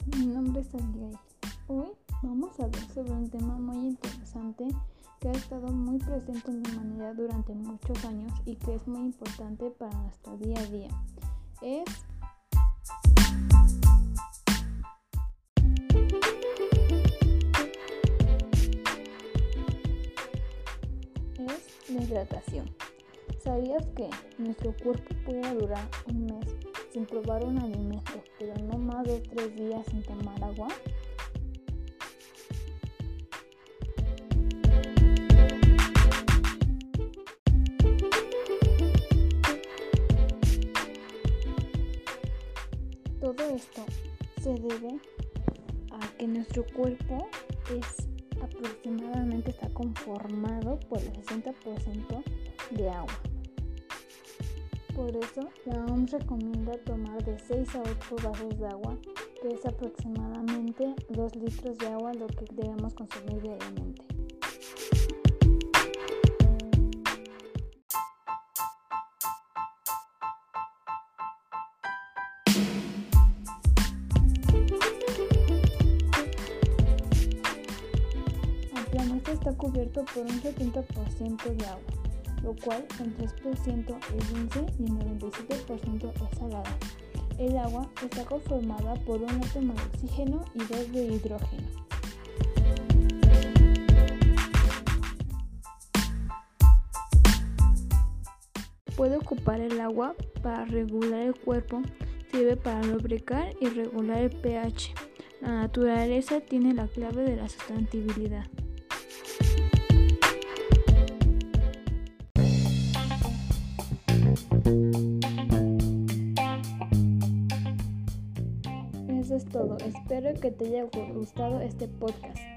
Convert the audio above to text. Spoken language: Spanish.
Abigail. Hoy vamos a hablar sobre un tema muy interesante que ha estado muy presente en la humanidad durante muchos años y que es muy importante para nuestro día a día. Es es la hidratación. ¿Sabías que nuestro cuerpo puede durar un mes sin probar un alimento, pero no más de tres días sin tomar agua? Todo esto se debe a que nuestro cuerpo es aproximadamente está conformado por el 60% de agua. Por eso, la OMS recomienda tomar de 6 a 8 vasos de agua, que es aproximadamente 2 litros de agua lo que debemos consumir diariamente. El planeta está cubierto por un 70% de agua lo cual el 3% es dulce y el 97% es salada. El agua está conformada por un átomo de oxígeno y dos de hidrógeno. Puede ocupar el agua para regular el cuerpo, sirve para lubricar y regular el pH. La naturaleza tiene la clave de la sustentabilidad. Es todo. Espero que te haya gustado este podcast.